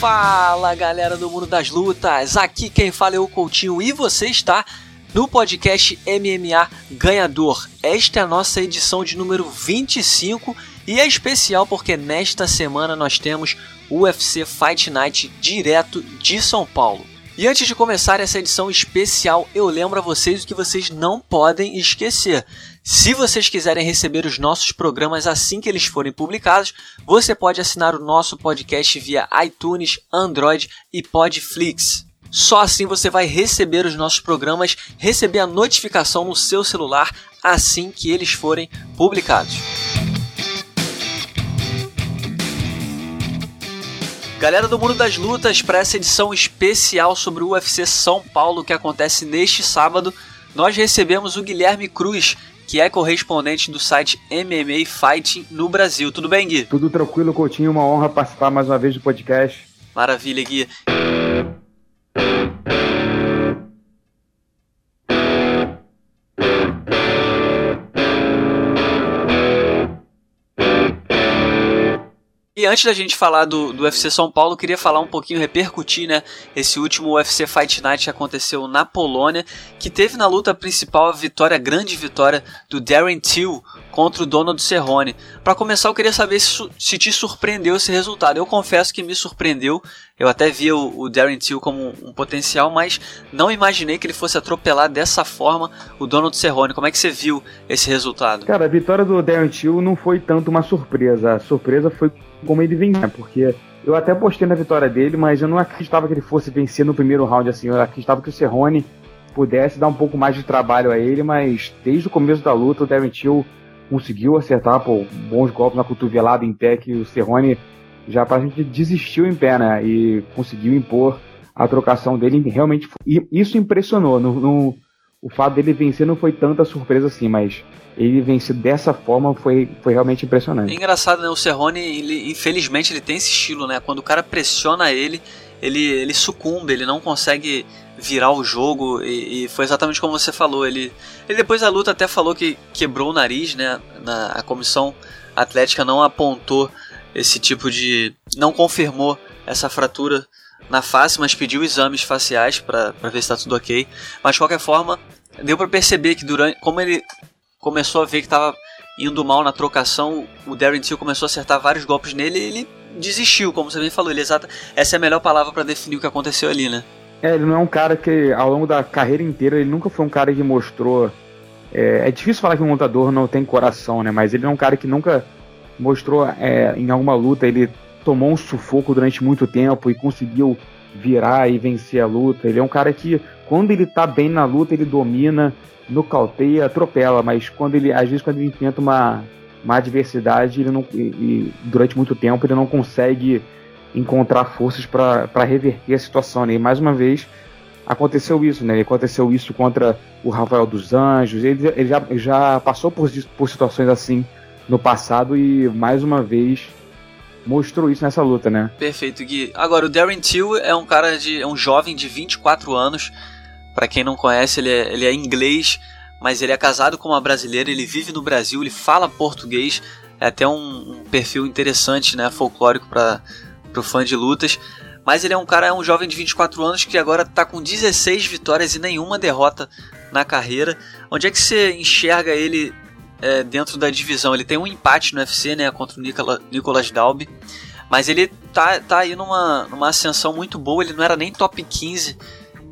Fala galera do mundo das lutas, aqui quem fala é o Coutinho e você está no podcast MMA Ganhador. Esta é a nossa edição de número 25 e é especial porque nesta semana nós temos UFC Fight Night direto de São Paulo. E antes de começar essa edição especial, eu lembro a vocês o que vocês não podem esquecer. Se vocês quiserem receber os nossos programas assim que eles forem publicados, você pode assinar o nosso podcast via iTunes, Android e Podflix. Só assim você vai receber os nossos programas, receber a notificação no seu celular assim que eles forem publicados. Galera do Mundo das Lutas, para essa edição especial sobre o UFC São Paulo que acontece neste sábado, nós recebemos o Guilherme Cruz, que é correspondente do site MMA Fighting no Brasil. Tudo bem, Gui? Tudo tranquilo, Coutinho. Uma honra participar mais uma vez do podcast. Maravilha, Gui. E antes da gente falar do, do UFC São Paulo, queria falar um pouquinho, repercutir, né? Esse último UFC Fight Night que aconteceu na Polônia, que teve na luta principal a vitória, a grande vitória do Darren Till contra o Donald Cerrone. Para começar, eu queria saber se, se, te surpreendeu esse resultado. Eu confesso que me surpreendeu. Eu até via o, o Darren Till como um, potencial, mas não imaginei que ele fosse atropelar dessa forma o Donald Cerrone. Como é que você viu esse resultado? Cara, a vitória do Darren Till não foi tanto uma surpresa. A surpresa foi como ele vem, porque eu até postei na vitória dele, mas eu não acreditava que ele fosse vencer no primeiro round assim. Eu acreditava que o Cerrone pudesse dar um pouco mais de trabalho a ele, mas desde o começo da luta o Darren Till conseguiu acertar pô, bons golpes na cotovelada em pé que o Cerrone já praticamente desistiu em pé, né? E conseguiu impor a trocação dele realmente. E isso impressionou. No, no, o fato dele vencer não foi tanta surpresa assim, mas ele vencer dessa forma foi, foi realmente impressionante. É engraçado, né? O Cerrone, ele, infelizmente, ele tem esse estilo, né? Quando o cara pressiona ele, ele, ele sucumbe, ele não consegue virar o jogo e, e, foi exatamente como você falou. Ele, ele depois da luta até falou que quebrou o nariz, né? Na, a comissão atlética não apontou esse tipo de. não confirmou essa fratura na face, mas pediu exames faciais para ver se está tudo ok. Mas de qualquer forma, deu para perceber que durante. como ele começou a ver que estava indo mal na trocação, o Darren Till começou a acertar vários golpes nele e ele desistiu, como você bem falou. Ele exata, essa é a melhor palavra para definir o que aconteceu ali, né? É, ele não é um cara que ao longo da carreira inteira ele nunca foi um cara que mostrou. É, é difícil falar que um lutador não tem coração, né? Mas ele é um cara que nunca mostrou é, em alguma luta ele tomou um sufoco durante muito tempo e conseguiu virar e vencer a luta. Ele é um cara que quando ele tá bem na luta ele domina, nocauteia, atropela, mas quando ele às vezes quando ele enfrenta uma, uma adversidade ele não, e, e durante muito tempo ele não consegue encontrar forças para reverter a situação. Né? E mais uma vez aconteceu isso, né? Aconteceu isso contra o Rafael dos Anjos. Ele, ele já, já passou por, por situações assim no passado e mais uma vez mostrou isso nessa luta, né? Perfeito, Gui. Agora, o Darren Till é um cara de. é um jovem de 24 anos. Para quem não conhece, ele é, ele é inglês, mas ele é casado com uma brasileira, ele vive no Brasil, ele fala português. É até um, um perfil interessante, né? Folclórico para pro fã de lutas. Mas ele é um cara, é um jovem de 24 anos que agora está com 16 vitórias e nenhuma derrota na carreira. Onde é que você enxerga ele é, dentro da divisão? Ele tem um empate no UFC, né, contra o Nicola, Nicolas Dalby. Mas ele tá, tá aí numa, numa ascensão muito boa. Ele não era nem top 15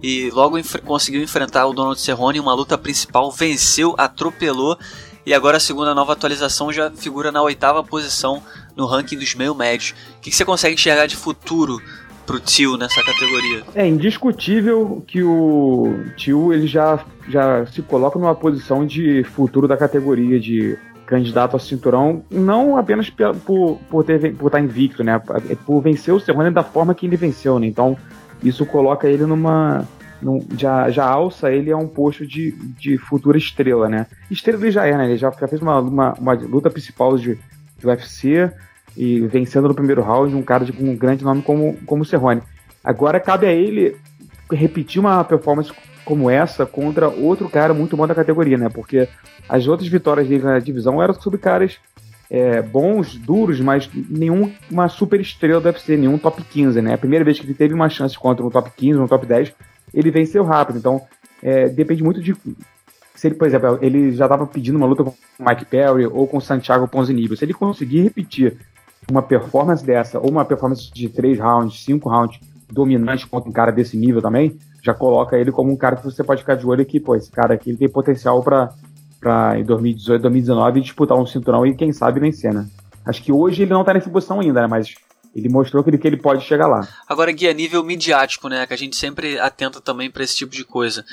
e logo conseguiu enfrentar o Donald Cerrone em uma luta principal, venceu, atropelou e agora a segunda nova atualização já figura na oitava posição no ranking dos meio médios. O que, você consegue enxergar de futuro pro Tio nessa categoria? É indiscutível que o Tio ele já, já se coloca numa posição de futuro da categoria, de candidato ao cinturão, não apenas por, por, ter, por estar invicto, né? É por vencer o Cerrone da forma que ele venceu, né? Então, isso coloca ele numa. Num, já, já alça ele a um posto de, de futura estrela, né? Estrela ele já é, né? Ele já, já fez uma, uma, uma luta principal de, de UFC, e vencendo no primeiro round um cara de um grande nome como, como o Cerrone. Agora cabe a ele repetir uma performance como essa contra outro cara muito bom da categoria, né? Porque as outras vitórias dele na divisão eram sobre caras é, bons, duros, mas nenhuma super estrela do UFC, nenhum top 15, né? A primeira vez que ele teve uma chance contra um top 15, um top 10, ele venceu rápido. Então, é, depende muito de. Se ele, por exemplo, ele já estava pedindo uma luta com o Mike Perry ou com o Santiago Ponzinibbio. Se ele conseguir repetir uma performance dessa, ou uma performance de três rounds, cinco rounds, dominante contra um cara desse nível também, já coloca ele como um cara que você pode ficar de olho aqui, pô, esse cara aqui ele tem potencial para em 2018, 2019 disputar um cinturão e quem sabe vencer, né? Acho que hoje ele não tá nessa posição ainda, né? Mas ele mostrou que ele, que ele pode chegar lá. Agora, Gui, a nível midiático, né? Que a gente sempre atenta também para esse tipo de coisa.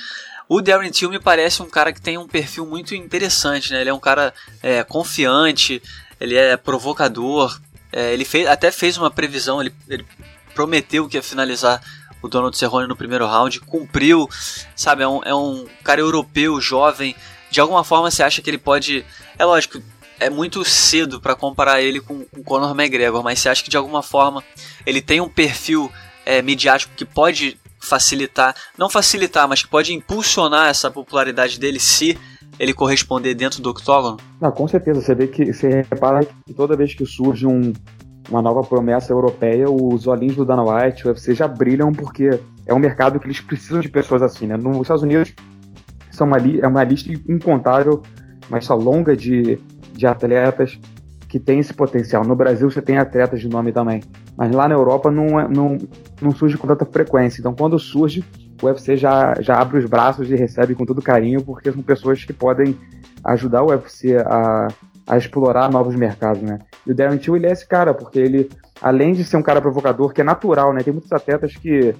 O Darren Till me parece um cara que tem um perfil muito interessante, né? Ele é um cara é, confiante, ele é provocador. É, ele fez, até fez uma previsão, ele, ele prometeu que ia finalizar o Donald Cerrone no primeiro round, cumpriu, sabe? É um, é um cara europeu, jovem, de alguma forma você acha que ele pode. É lógico, é muito cedo para comparar ele com o Conor McGregor, mas você acha que de alguma forma ele tem um perfil é, midiático que pode facilitar, não facilitar, mas que pode impulsionar essa popularidade dele se ele corresponder dentro do octógono? Não, com certeza. Você vê que você repara que toda vez que surge um, uma nova promessa europeia, os olhinhos do Dana White, o UFC já brilham porque é um mercado que eles precisam de pessoas assim, né? Nos Estados Unidos são uma, é uma lista incontável, mas só longa de, de atletas que tem esse potencial. No Brasil você tem atletas de nome também, mas lá na Europa não, é, não, não surge com tanta frequência. Então quando surge, o UFC já, já abre os braços e recebe com todo carinho, porque são pessoas que podem ajudar o UFC a, a explorar novos mercados, né? E o Darren Till, ele é esse cara, porque ele, além de ser um cara provocador, que é natural, né? Tem muitos atletas que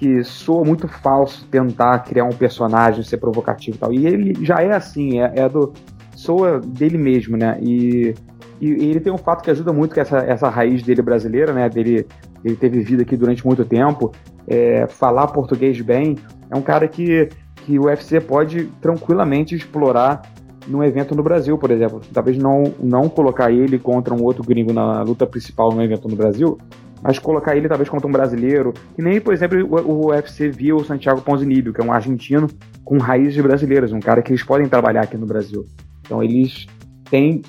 que soa muito falso tentar criar um personagem, ser provocativo e tal. E ele já é assim, é, é do. soa dele mesmo, né? E, e, ele tem um fato que ajuda muito, que essa, essa raiz dele brasileira, né? Dele, ele ter vivido aqui durante muito tempo, é, falar português bem. É um cara que, que o UFC pode tranquilamente explorar num evento no Brasil, por exemplo. Talvez não, não colocar ele contra um outro gringo na luta principal no evento no Brasil, mas colocar ele talvez contra um brasileiro, que nem, por exemplo, o, o UFC viu o Santiago Ponzinibbio, que é um argentino com raízes brasileiras, um cara que eles podem trabalhar aqui no Brasil. Então eles têm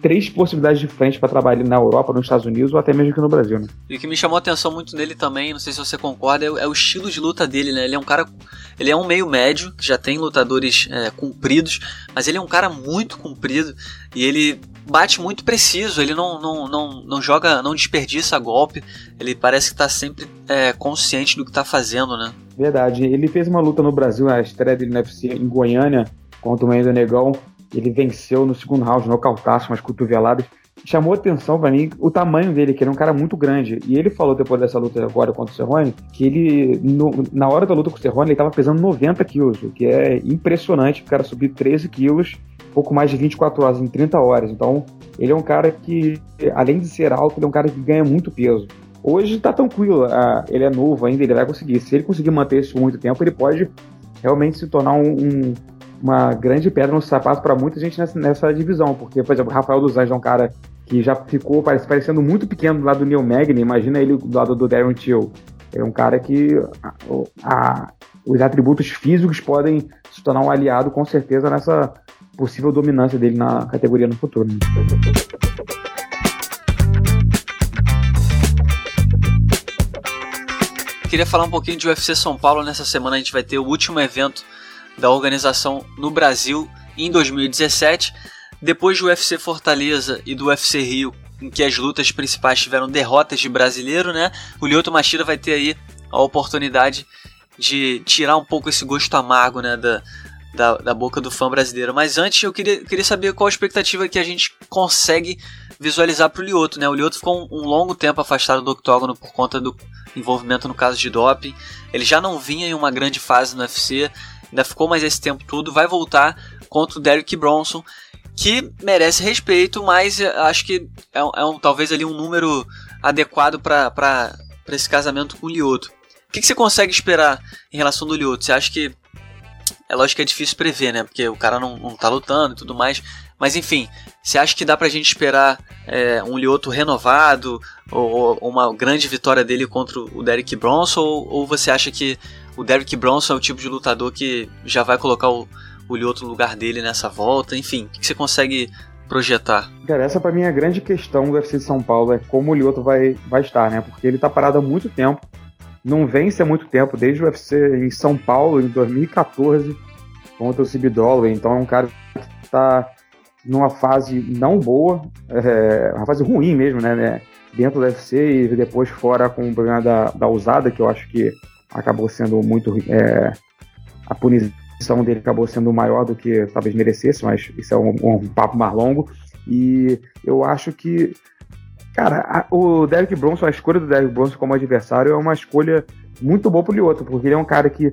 três possibilidades diferentes para trabalhar na Europa, nos Estados Unidos ou até mesmo aqui no Brasil. Né? E o que me chamou a atenção muito nele também, não sei se você concorda, é, o, é estilo de luta dele, né? Ele é um cara, ele é um meio médio, que já tem lutadores é, compridos, mas ele é um cara muito comprido e ele bate muito preciso, ele não, não, não, não joga, não desperdiça golpe, ele parece que está sempre é, consciente do que está fazendo, né? Verdade, ele fez uma luta no Brasil, a estreia dele no UFC em Goiânia, contra o Mendo Negão, ele venceu no segundo round, nocautaço, umas cotoveladas. Chamou atenção para mim o tamanho dele, que ele é um cara muito grande. E ele falou depois dessa luta agora contra o Cerrone que ele, no, na hora da luta com o Cerrone, ele estava pesando 90 quilos, o que é impressionante. O cara subir 13 quilos, pouco mais de 24 horas, em 30 horas. Então, ele é um cara que, além de ser alto, ele é um cara que ganha muito peso. Hoje tá tranquilo, ah, ele é novo ainda, ele vai conseguir. Se ele conseguir manter isso muito tempo, ele pode realmente se tornar um, um uma grande pedra no sapato para muita gente nessa, nessa, divisão, porque, por exemplo, Rafael dos Anjos é um cara que já ficou parecendo muito pequeno do lado do Neil Magny, imagina ele do lado do Darren Till. É um cara que a, a, os atributos físicos podem se tornar um aliado com certeza nessa possível dominância dele na categoria no futuro. Né? Queria falar um pouquinho de UFC São Paulo. Nessa semana a gente vai ter o último evento da organização no Brasil em 2017, depois do UFC Fortaleza e do UFC Rio, em que as lutas principais tiveram derrotas de brasileiro, né? O Lyoto Machida vai ter aí a oportunidade de tirar um pouco esse gosto amargo, né, da, da, da boca do fã brasileiro. Mas antes eu queria, queria saber qual a expectativa que a gente consegue visualizar para o Lioto, né? O Lioto ficou um, um, longo tempo afastado do octógono por conta do envolvimento no caso de doping. Ele já não vinha em uma grande fase no UFC, ainda ficou mais esse tempo todo, vai voltar contra o Derrick Bronson, que merece respeito, mas acho que é, um, é um talvez ali um número adequado para esse casamento com o Lioto. O que, que, você consegue esperar em relação do Lioto? Você acha que. É lógico que é difícil prever, né? Porque o cara não, não tá lutando e tudo mais. Mas enfim, você acha que dá pra gente esperar é, um Lioto renovado? Ou, ou, uma grande vitória dele contra o Derek Bronson? Ou, ou você acha que o Derrick Bronson é o tipo de lutador que já vai colocar o, o Lyoto no lugar dele nessa volta. Enfim, o que você consegue projetar? Cara, essa para mim é a grande questão do UFC de São Paulo, é como o Lioto vai, vai estar, né? Porque ele tá parado há muito tempo, não vence há muito tempo, desde o UFC em São Paulo, em 2014, contra o Cibidola, então é um cara que tá numa fase não boa, é, uma fase ruim mesmo, né, né? Dentro do UFC e depois fora com o problema da, da usada, que eu acho que acabou sendo muito. É, a punição dele acabou sendo maior do que talvez merecesse, mas isso é um, um papo mais longo. E eu acho que. Cara, a, o Derek Bronson, a escolha do Derek Bronson como adversário é uma escolha muito boa pro Lioto, porque ele é um cara que,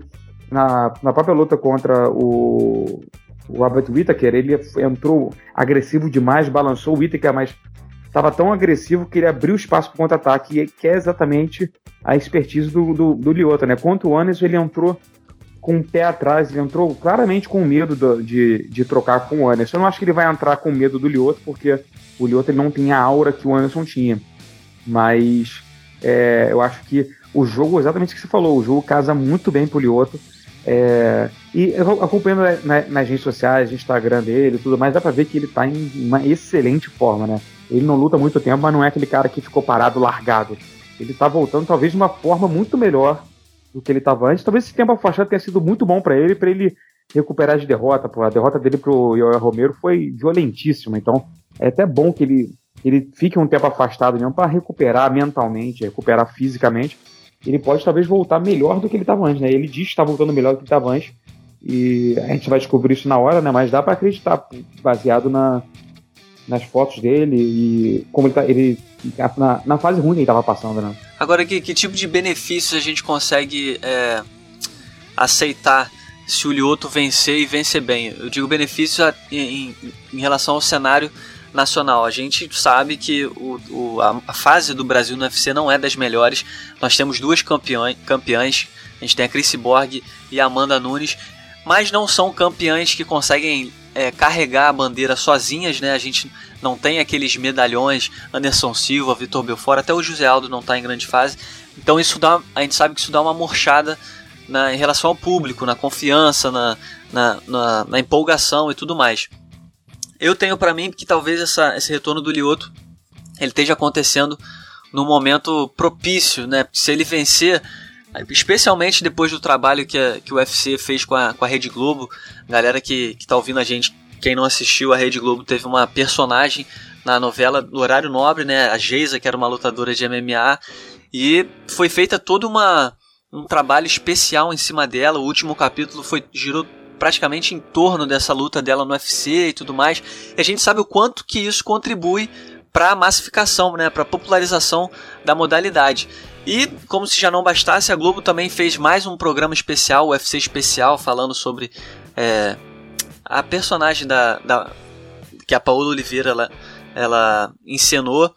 na, na própria luta contra o, o Robert Whittaker, ele entrou agressivo demais, balançou o Whittaker, mas estava tão agressivo que ele abriu espaço para contra-ataque, que é exatamente a expertise do, do, do Liotta, né? Contra o Anderson, ele entrou com o pé atrás, ele entrou claramente com medo do, de, de trocar com o Anderson. Eu não acho que ele vai entrar com medo do Liotta, porque o Liotta ele não tem a aura que o Anderson tinha. Mas é, eu acho que o jogo, exatamente o que você falou, o jogo casa muito bem pro Liotta. É, e acompanhando na, nas redes sociais, Instagram dele tudo mais, dá pra ver que ele tá em uma excelente forma, né? Ele não luta muito tempo, mas não é aquele cara que ficou parado, largado. Ele tá voltando, talvez, de uma forma muito melhor do que ele estava antes. Talvez esse tempo afastado tenha sido muito bom para ele, para ele recuperar de derrota. Pô. A derrota dele pro Yoel Romero foi violentíssima, então é até bom que ele, ele fique um tempo afastado mesmo para recuperar mentalmente, recuperar fisicamente ele pode talvez voltar melhor do que ele estava antes, né? Ele diz que está voltando melhor do que estava antes. E a gente vai descobrir isso na hora, né? Mas dá para acreditar, baseado na, nas fotos dele e como ele, tá, ele na, na fase ruim que ele estava passando, né? Agora, que, que tipo de benefícios a gente consegue é, aceitar se o Lioto vencer e vencer bem? Eu digo benefícios em, em relação ao cenário nacional. A gente sabe que o, o, a, fase do Brasil no UFC não é das melhores. Nós temos duas campeões, campeãs, a gente tem a Chris Borg e a Amanda Nunes, mas não são campeãs que conseguem é, carregar a bandeira sozinhas, né? A gente não tem aqueles medalhões, Anderson Silva, Vitor Belfort, até o José Aldo não está em grande fase. Então isso dá, a gente sabe que isso dá uma murchada na, em relação ao público, na confiança, na, na, na, na empolgação e tudo mais. Eu tenho para mim que talvez essa, esse retorno do Lioto ele esteja acontecendo no momento propício, né? Se ele vencer, especialmente depois do trabalho que, a, que o UFC fez com a, com a Rede Globo, galera que, que tá ouvindo a gente, quem não assistiu, a Rede Globo teve uma personagem na novela do horário nobre, né? A Geisa, que era uma lutadora de MMA, e foi feita toda uma um trabalho especial em cima dela. O último capítulo foi girou praticamente em torno dessa luta dela no UFC e tudo mais. E a gente sabe o quanto que isso contribui para a massificação, né, para a popularização da modalidade. E como se já não bastasse, a Globo também fez mais um programa especial, UFC especial, falando sobre é, a personagem da, da, que a Paola Oliveira ela, ela encenou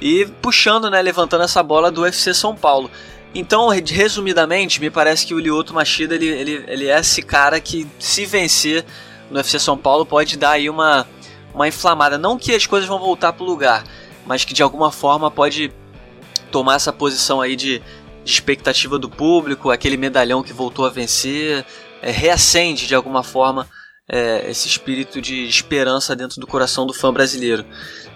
e puxando, né, levantando essa bola do UFC São Paulo. Então, resumidamente, me parece que o Lyoto Machida ele, ele, ele é esse cara que, se vencer no UFC São Paulo, pode dar aí uma, uma inflamada. Não que as coisas vão voltar para o lugar, mas que de alguma forma pode tomar essa posição aí de, de expectativa do público, aquele medalhão que voltou a vencer, é, reacende de alguma forma é, esse espírito de esperança dentro do coração do fã brasileiro.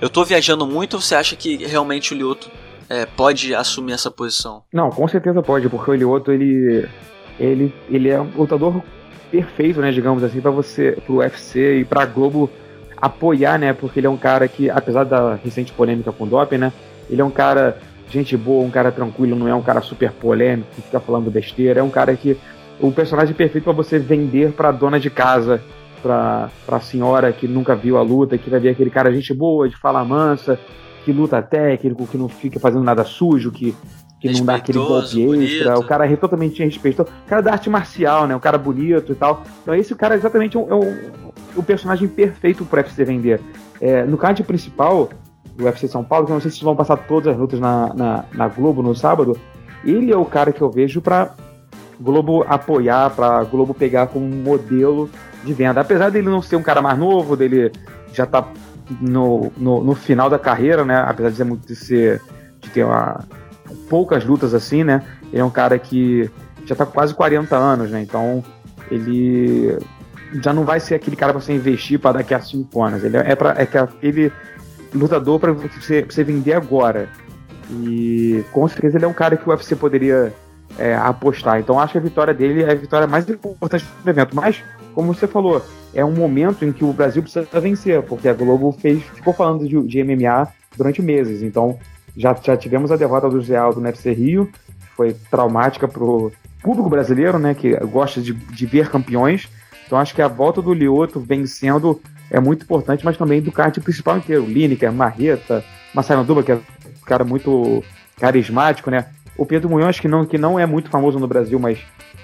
Eu estou viajando muito ou você acha que realmente o Lyoto é, pode assumir essa posição? Não, com certeza pode, porque o Lioto ele, ele, ele é um lutador perfeito, né, digamos assim, para você, pro UFC e pra Globo apoiar, né, porque ele é um cara que, apesar da recente polêmica com o doping, né, ele é um cara gente boa, um cara tranquilo, não é um cara super polêmico que fica falando besteira, é um cara que o personagem perfeito para você vender para dona de casa, para a senhora que nunca viu a luta, que vai ver aquele cara gente boa, de fala mansa, que luta técnico, que não fica fazendo nada sujo, que, que não dá aquele golpe extra. O cara é totalmente respeitoso. O cara da arte marcial, né? O cara bonito e tal. Então esse cara exatamente é, um, é um, o personagem perfeito pro UFC vender. É, no card principal do UFC São Paulo, que eu não sei se vão passar todas as lutas na, na, na Globo no sábado, ele é o cara que eu vejo pra Globo apoiar, pra Globo pegar como modelo de venda. Apesar dele não ser um cara mais novo, dele já tá no, no, no, final da carreira, né? Apesar de, ser, de, ser, de ter uma, poucas lutas assim, né? Ele é um cara que já tá com quase 40 anos, né? Então ele já não vai ser aquele cara para você investir para daqui a cinco anos. Ele é, para é aquele lutador para você, você vender agora. E com certeza ele é um cara que o UFC poderia é, apostar. Então acho que a vitória dele é a vitória mais importante do evento. Mas, como você falou, é um momento em que o Brasil precisa vencer, porque a Globo fez, ficou falando de, de MMA durante meses. Então já, já tivemos a derrota do Zé Aldo no UFC Rio, que foi traumática pro público brasileiro, né, que gosta de, de ver campeões. Então acho que a volta do Lioto vencendo é muito importante, mas também do card principal inteiro. Lineker, Marreta, Marcelo Duba, que é um cara muito carismático, né? O Pedro Munhoz, que não, que não é muito famoso no Brasil, mas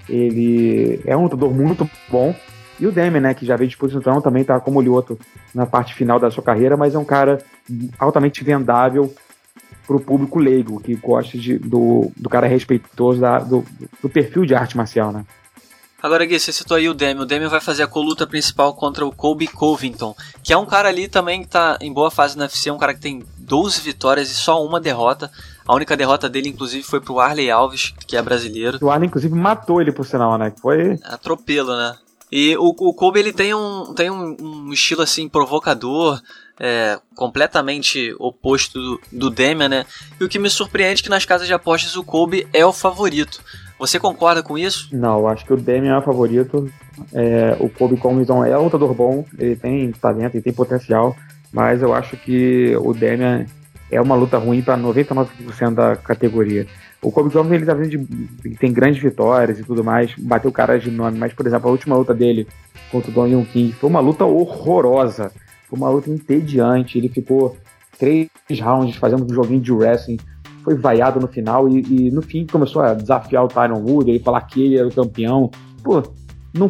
ele é um lutador muito bom. E o Demi, né, que já veio de posição, também tá como Lioto na parte final da sua carreira, mas é um cara altamente vendável para o público leigo, que gosta de, do, do cara respeitoso da, do, do perfil de arte marcial, né? Agora, Gui, você citou aí o Demi. O Demi vai fazer a coluta principal contra o Colby Covington, que é um cara ali também que tá em boa fase na UFC, um cara que tem 12 vitórias e só uma derrota. A única derrota dele, inclusive, foi pro Arley Alves, que é brasileiro. O Arley, inclusive, matou ele, por sinal, né? Foi... Atropelo, né? E o, o Kobe, ele tem um, tem um, um estilo, assim, provocador, é, completamente oposto do, do Demian, né? E o que me surpreende é que nas casas de apostas o Kobe é o favorito. Você concorda com isso? Não, acho que o Demian é o favorito. É, o Kobe Covington é um lutador bom, ele tem talento, ele tem potencial, mas eu acho que o Demian é uma luta ruim para 99% da categoria. O Kobe Covington ele tá de, ele tem grandes vitórias e tudo mais, bateu caras de nome, mas por exemplo, a última luta dele contra o Don Young King foi uma luta horrorosa, foi uma luta entediante, ele ficou três rounds fazendo um joguinho de wrestling foi vaiado no final e, e, no fim começou a desafiar o Tyron Wood, ele falar que ele era o campeão. Pô, não,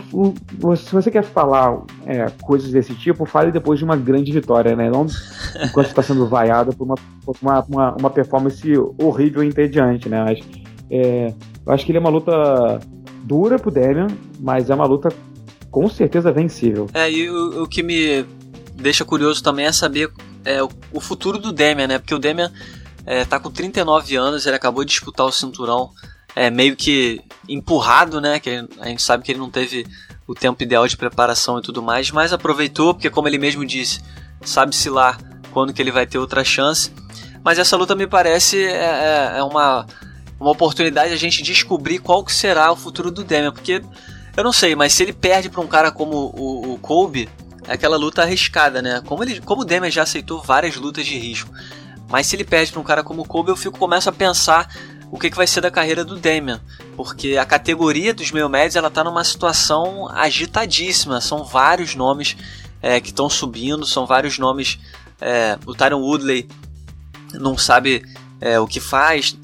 se você quer falar é, coisas desse tipo, fale depois de uma grande vitória, né? Não enquanto está sendo vaiado por uma, por uma, uma, uma, performance horrível e entediante, né? Mas, é, eu acho que ele é uma luta dura pro Demian, mas é uma luta com certeza vencível. É, e o, o que me deixa curioso também é saber é, o, o futuro do Demian, né? Porque o Demian é, tá com 39 anos, ele acabou de disputar o cinturão é, meio que empurrado, né? Que a gente sabe que ele não teve o tempo ideal de preparação e tudo mais, mas aproveitou, porque como ele mesmo disse, sabe-se lá quando que ele vai ter outra chance. Mas essa luta me parece é, é, é uma, uma oportunidade de a gente descobrir qual que será o futuro do Demian, porque eu não sei, mas se ele perde para um cara como o, o Kobe, é aquela luta arriscada, né? Como, ele, como o Demian já aceitou várias lutas de risco. Mas se ele perde para um cara como o Kobe, eu fico começo a pensar o que, que vai ser da carreira do Damian, porque a categoria dos meio médios ela está numa situação agitadíssima. São vários nomes é, que estão subindo, são vários nomes. É, o Tyron Woodley não sabe é, o que faz,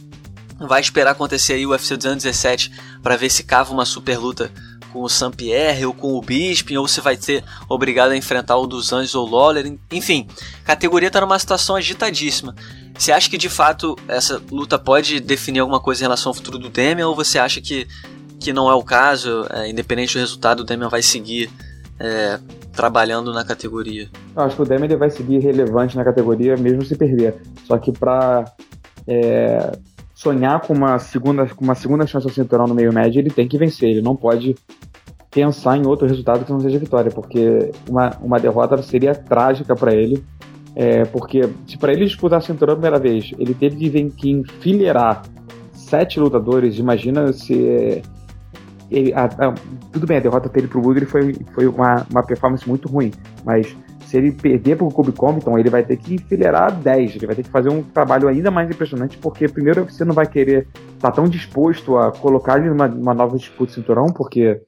vai esperar acontecer aí o UFC 217 para ver se cava uma super luta com o Saint-Pierre ou com o Bisping, ou você vai ser obrigado a enfrentar o dos Anjos ou o Lawler. Enfim, a categoria está numa situação agitadíssima. Você acha que de fato essa luta pode definir alguma coisa em relação ao futuro do Demian, ou você acha que, que não é o caso, é, independente do resultado, o Demian vai seguir é, trabalhando na categoria? Eu acho que o Demian vai seguir relevante na categoria, mesmo se perder. Só que para é, sonhar com uma segunda, com uma segunda chance ao cinturão no meio médio, ele tem que vencer. Ele não pode pensar em outro resultado que não seja vitória, porque uma, uma derrota seria trágica para ele. É, porque se para ele disputar o cinturão a primeira vez, ele teve que, enfileirar sete lutadores, imagina se. Ele, a, a, tudo bem, a derrota dele pro Woodley foi, foi uma, uma performance muito ruim, mas se ele perder pro Kobe Compton, ele vai ter que enfileirar 10, ele vai ter que fazer um trabalho ainda mais impressionante, porque primeiro você não vai querer estar tá tão disposto a colocar ele numa, numa nova disputa de cinturão, porque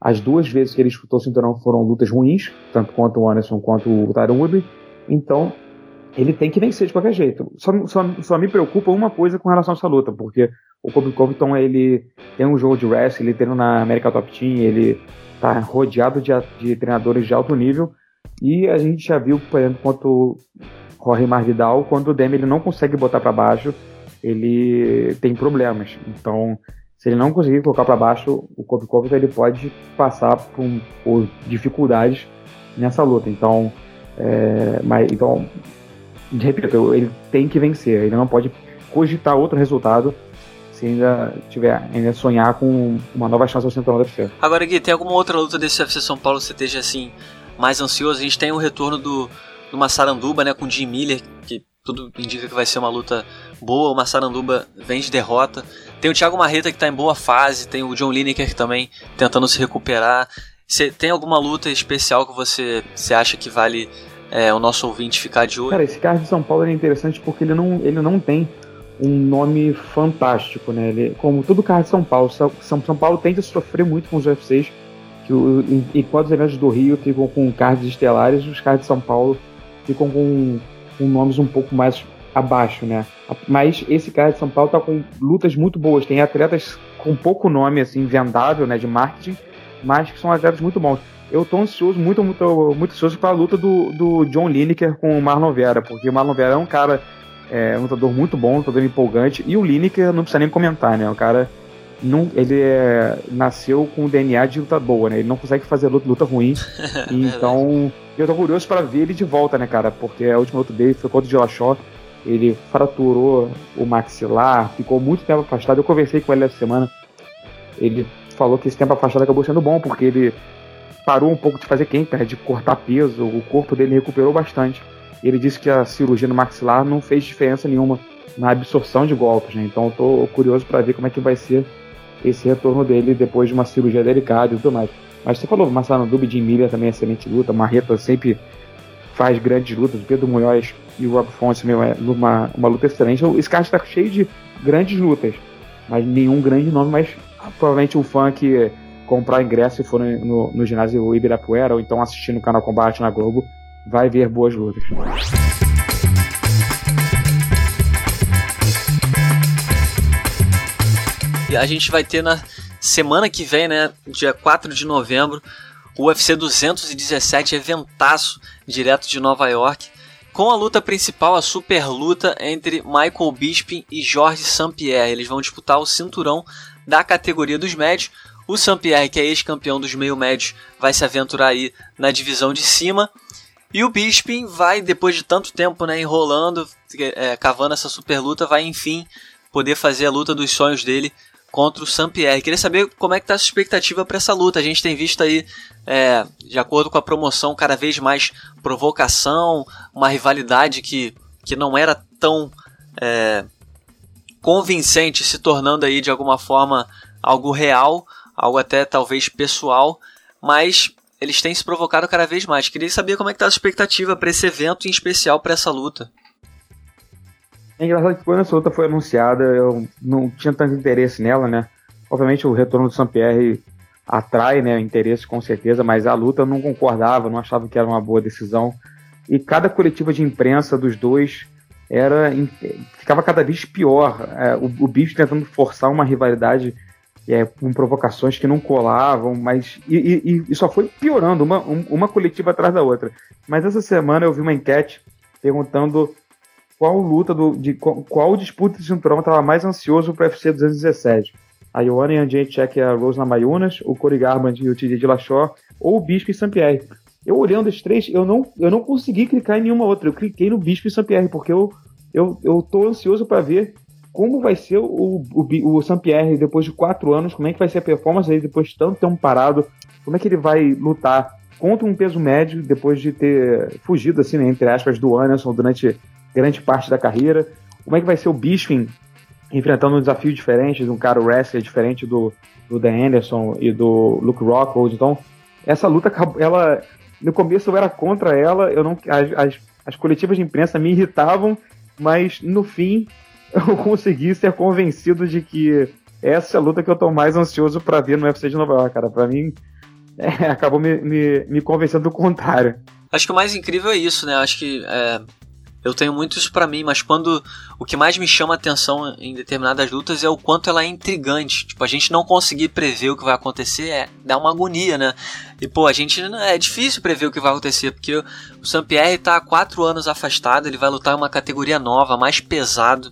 as duas vezes que ele disputou o cinturão foram lutas ruins, tanto quanto o Anderson quanto o Tyron Woodley, então ele tem que vencer de qualquer jeito. Só, só, só me preocupa uma coisa com relação a essa luta, porque o Kobe Compton ele tem um jogo de wrestling, ele treina na América Top Team, ele tá rodeado de, de treinadores de alto nível, e a gente já viu, por exemplo, quanto Jorge Marvidal, quando o Demi ele não consegue botar para baixo, ele tem problemas. Então, se ele não conseguir colocar para baixo, o Covington ele pode passar por, por, dificuldades nessa luta. Então, é, mas, então, repito, ele tem que vencer. Ele não pode cogitar outro resultado se ainda tiver ainda sonhar com uma nova chance ao cinturão do UFC. Agora, Gui, tem alguma outra luta desse UFC São Paulo que você esteja assim mais ansioso? A gente tem o retorno do, do Massaranduba, né, com o Jim Miller, que tudo indica que vai ser uma luta boa. O Massaranduba vem de derrota. Tem o Thiago Marreta que está em boa fase, tem o John Lineker também tentando se recuperar. Você tem alguma luta especial que você, você acha que vale é, o nosso ouvinte ficar de olho? Cara, esse card de São Paulo é interessante porque ele não, ele não tem um nome fantástico, né? Ele, como todo card de São Paulo, São, São Paulo tende a sofrer muito com os UFCs, que o, enquanto os eventos do Rio ficam com cards estelares, os cards de São Paulo ficam com, com nomes um pouco mais abaixo, né? Mas esse cara de São Paulo tá com lutas muito boas. Tem atletas com pouco nome, assim, vendável, né, de marketing, mas que são atletas muito bons. Eu tô ansioso, muito, muito, muito ansioso para a luta do, do John Lineker com o Marlon Vera, porque o Marlon Vera é um cara, é, um lutador muito bom, um lutador empolgante, e o Lineker não precisa nem comentar, né? O cara não, ele é, nasceu com o DNA de luta boa, né? Ele não consegue fazer luta, luta ruim. então, eu tô curioso para ver ele de volta, né, cara? Porque a última luta dele foi contra o Dillashaw ele fraturou o maxilar, ficou muito tempo afastado. Eu conversei com ele essa semana. Ele falou que esse tempo afastado acabou sendo bom, porque ele parou um pouco de fazer camp, né, de cortar peso, o corpo dele recuperou bastante. Ele disse que a cirurgia no maxilar não fez diferença nenhuma na absorção de golpes, né? Então eu tô curioso para ver como é que vai ser esse retorno dele depois de uma cirurgia delicada e tudo mais. Mas você falou, Marcelo Dubi de Miller também é excelente luta, Marreta sempre faz grandes lutas. Pedro Munhoz e o Rob Fonte meu, é uma, uma luta excelente. Esse card está cheio de grandes lutas, mas nenhum grande nome, mas provavelmente um fã que comprar ingresso e for no, no, no ginásio Ibirapuera ou então assistir no canal Combate na Globo, vai ver boas lutas. A gente vai ter na semana que vem, né, dia 4 de novembro, o UFC 217 eventaço direto de Nova York, com a luta principal, a super luta entre Michael Bisping e Jorge St-Pierre. Eles vão disputar o cinturão da categoria dos médios. O St-Pierre, que é ex-campeão dos meio médios, vai se aventurar aí na divisão de cima. E o Bisping vai, depois de tanto tempo né, enrolando, é, cavando essa super luta, vai enfim poder fazer a luta dos sonhos dele contra o Saint-Pierre. Queria saber como é que está a sua expectativa para essa luta. A gente tem visto aí, é, de acordo com a promoção, cada vez mais provocação, uma rivalidade que, que não era tão é, convincente, se tornando aí de alguma forma algo real, algo até talvez pessoal, mas eles têm se provocado cada vez mais. Queria saber como é que está a sua expectativa para esse evento, em especial para essa luta. É engraçado que quando essa luta foi anunciada, eu não tinha tanto interesse nela, né? Obviamente o retorno do Sampierre atrai, né, interesse com certeza, mas a luta eu não concordava, não achava que era uma boa decisão. E cada coletiva de imprensa dos dois era ficava cada vez pior. É, o, o bicho tentando forçar uma rivalidade é, com provocações que não colavam, mas e, e, e só foi piorando uma, uma coletiva atrás da outra. Mas essa semana eu vi uma enquete perguntando qual luta do, de qual, qual disputa de cinturão estava mais ansioso para o UFC 217. A Ioana Jędrzejczyk e a Rose Namayunas, o Garbrandt e o TJ Dillashaw, ou o Bispo e Saint-Pierre. Eu olhando os três, eu não, eu não consegui clicar em nenhuma outra. Eu cliquei no Bispo e Saint-Pierre, porque eu, eu, eu tô ansioso para ver como vai ser o, o, o Saint-Pierre depois de quatro anos, como é que vai ser a performance dele depois de tanto tempo parado, como é que ele vai lutar contra um peso médio depois de ter fugido, assim, né, entre aspas, do Anderson durante grande parte da carreira. Como é que vai ser o Bisping enfrentando um desafio diferente de um cara wrestler diferente do, do Dan Anderson e do Luke Rockhold. Então, essa luta, ela no começo eu era contra ela, eu não as, as, as coletivas de imprensa me irritavam, mas no fim eu consegui ser convencido de que essa é a luta que eu tô mais ansioso para ver no UFC de Nova York, cara. Para mim, é, acabou me, me, me, convencendo do contrário. Acho que o mais incrível é isso, né? Acho que é, eu tenho muito isso para mim, mas quando o que mais me chama a atenção em determinadas lutas é o quanto ela é intrigante. Tipo, a gente não conseguir prever o que vai acontecer é dá uma agonia, né? E pô, a gente é difícil prever o que vai acontecer, porque o Saint-Pierre tá há quatro anos afastado, ele vai lutar em uma categoria nova, mais pesado.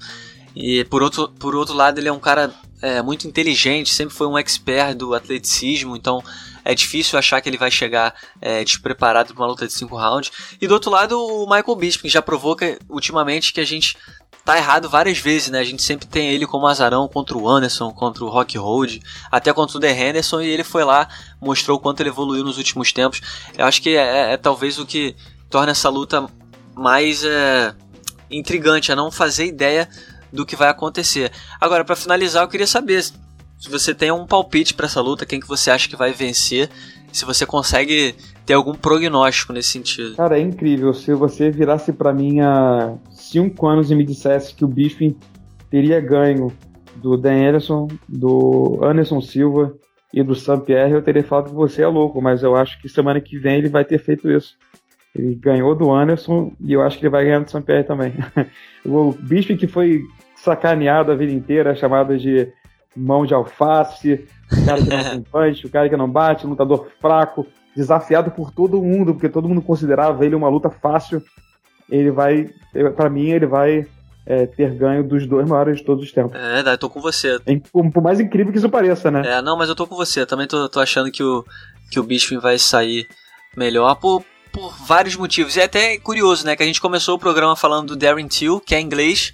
E por outro, por outro lado, ele é um cara é, muito inteligente, sempre foi um expert do atleticismo, então é difícil achar que ele vai chegar é, despreparado para uma luta de 5 rounds. E do outro lado, o Michael Bisping já provou que, ultimamente que a gente tá errado várias vezes, né? A gente sempre tem ele como azarão contra o Anderson, contra o Rock Road, até contra o The Henderson, e ele foi lá, mostrou o quanto ele evoluiu nos últimos tempos. Eu acho que é, é, é talvez o que torna essa luta mais é, intrigante, a não fazer ideia do que vai acontecer. Agora, para finalizar, eu queria saber se você tem um palpite para essa luta, quem que você acha que vai vencer, se você consegue ter algum prognóstico nesse sentido. Cara, é incrível. Se você virasse para mim há cinco anos e me dissesse que o Bisping teria ganho do Dan Ellison, do Anderson Silva e do Sam Pierre, eu teria falado que você é louco, mas eu acho que semana que vem ele vai ter feito isso. Ele ganhou do Anderson e eu acho que ele vai ganhar do Sam Pierre também. o Bisping que foi sacaneado a vida inteira, chamado de mão de alface, o cara que não tem punch, o cara que não bate, lutador fraco, desafiado por todo mundo, porque todo mundo considerava ele uma luta fácil. Ele vai, para mim, ele vai é, ter ganho dos dois maiores de todos os tempos. É verdade, tô com você. É, por mais incrível que isso pareça, né? É, não, mas eu tô com você. Também tô, tô achando que o, que o Bisping vai sair melhor por, por vários motivos. E é até curioso, né? Que a gente começou o programa falando do Darren Till, que é inglês.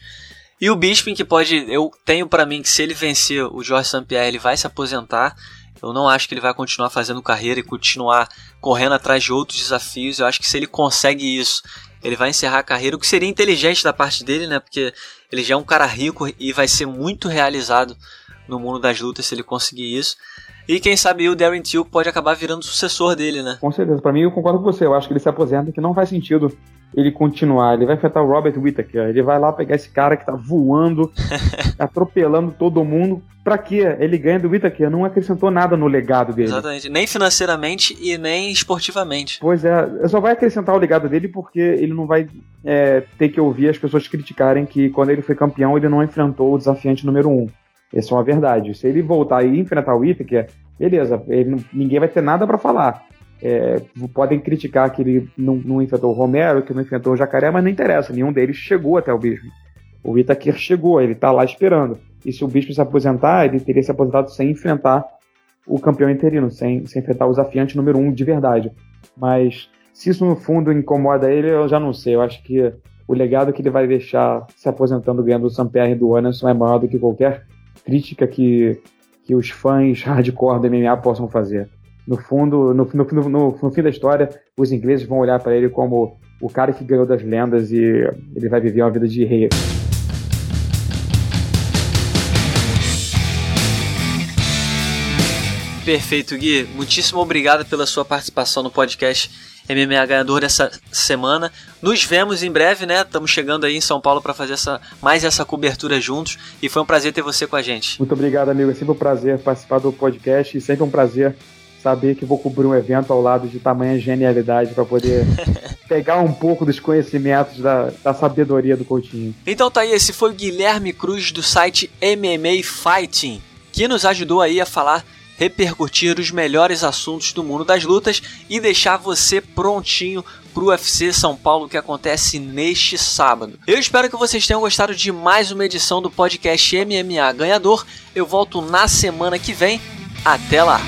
E o Bisping, que pode. Eu tenho para mim que se ele vencer o Jorge. Pierre, ele vai se aposentar. Eu não acho que ele vai continuar fazendo carreira e continuar correndo atrás de outros desafios. Eu acho que se ele consegue isso, ele vai encerrar a carreira, o que seria inteligente da parte dele, né? Porque ele já é um cara rico e vai ser muito realizado no mundo das lutas se ele conseguir isso. E quem sabe o Darren Till pode acabar virando sucessor dele, né? Com certeza. Para mim, eu concordo com você. Eu acho que ele se aposenta, que não faz sentido ele continuar. Ele vai enfrentar o Robert Whittaker. Ele vai lá pegar esse cara que tá voando, atropelando todo mundo. Pra quê? Ele ganha do Whittaker. Não acrescentou nada no legado dele. Exatamente. Nem financeiramente e nem esportivamente. Pois é. Só vai acrescentar o legado dele porque ele não vai é, ter que ouvir as pessoas criticarem que quando ele foi campeão ele não enfrentou o desafiante número um. Essa é uma verdade. Se ele voltar e enfrentar o Whittaker, beleza, ele, ninguém vai ter nada para falar. É, podem criticar que ele não, não, enfrentou o Romero, que não enfrentou o Jacaré, mas não interessa, nenhum deles chegou até o Bispo. O Itaquir chegou, ele está lá esperando. E se o Bispo se aposentar, ele teria se aposentado sem enfrentar o campeão interino, sem, sem enfrentar o desafiante número um de verdade. Mas se isso no fundo incomoda ele, eu já não sei. Eu acho que o legado que ele vai deixar se aposentando ganhando o Sampierre do Anderson é maior do que qualquer crítica que, que os fãs hardcore do MMA possam fazer. No fundo, no, no, no, no fim da história, os ingleses vão olhar para ele como o cara que ganhou das lendas e ele vai viver uma vida de rei. Perfeito, Gui. Muitíssimo obrigado pela sua participação no podcast MMA ganhador dessa semana. Nos vemos em breve, né? Estamos chegando aí em São Paulo para fazer essa, mais essa cobertura juntos e foi um prazer ter você com a gente. Muito obrigado, amigo. É sempre um prazer participar do podcast e sempre um prazer saber que vou cobrir um evento ao lado de tamanha genialidade para poder pegar um pouco dos conhecimentos da, da sabedoria do Coutinho. Então tá aí, esse foi o Guilherme Cruz do site MMA Fighting, que nos ajudou aí a falar repercutir os melhores assuntos do mundo das lutas e deixar você prontinho pro UFC São Paulo que acontece neste sábado. Eu espero que vocês tenham gostado de mais uma edição do podcast MMA Ganhador. Eu volto na semana que vem. Até lá!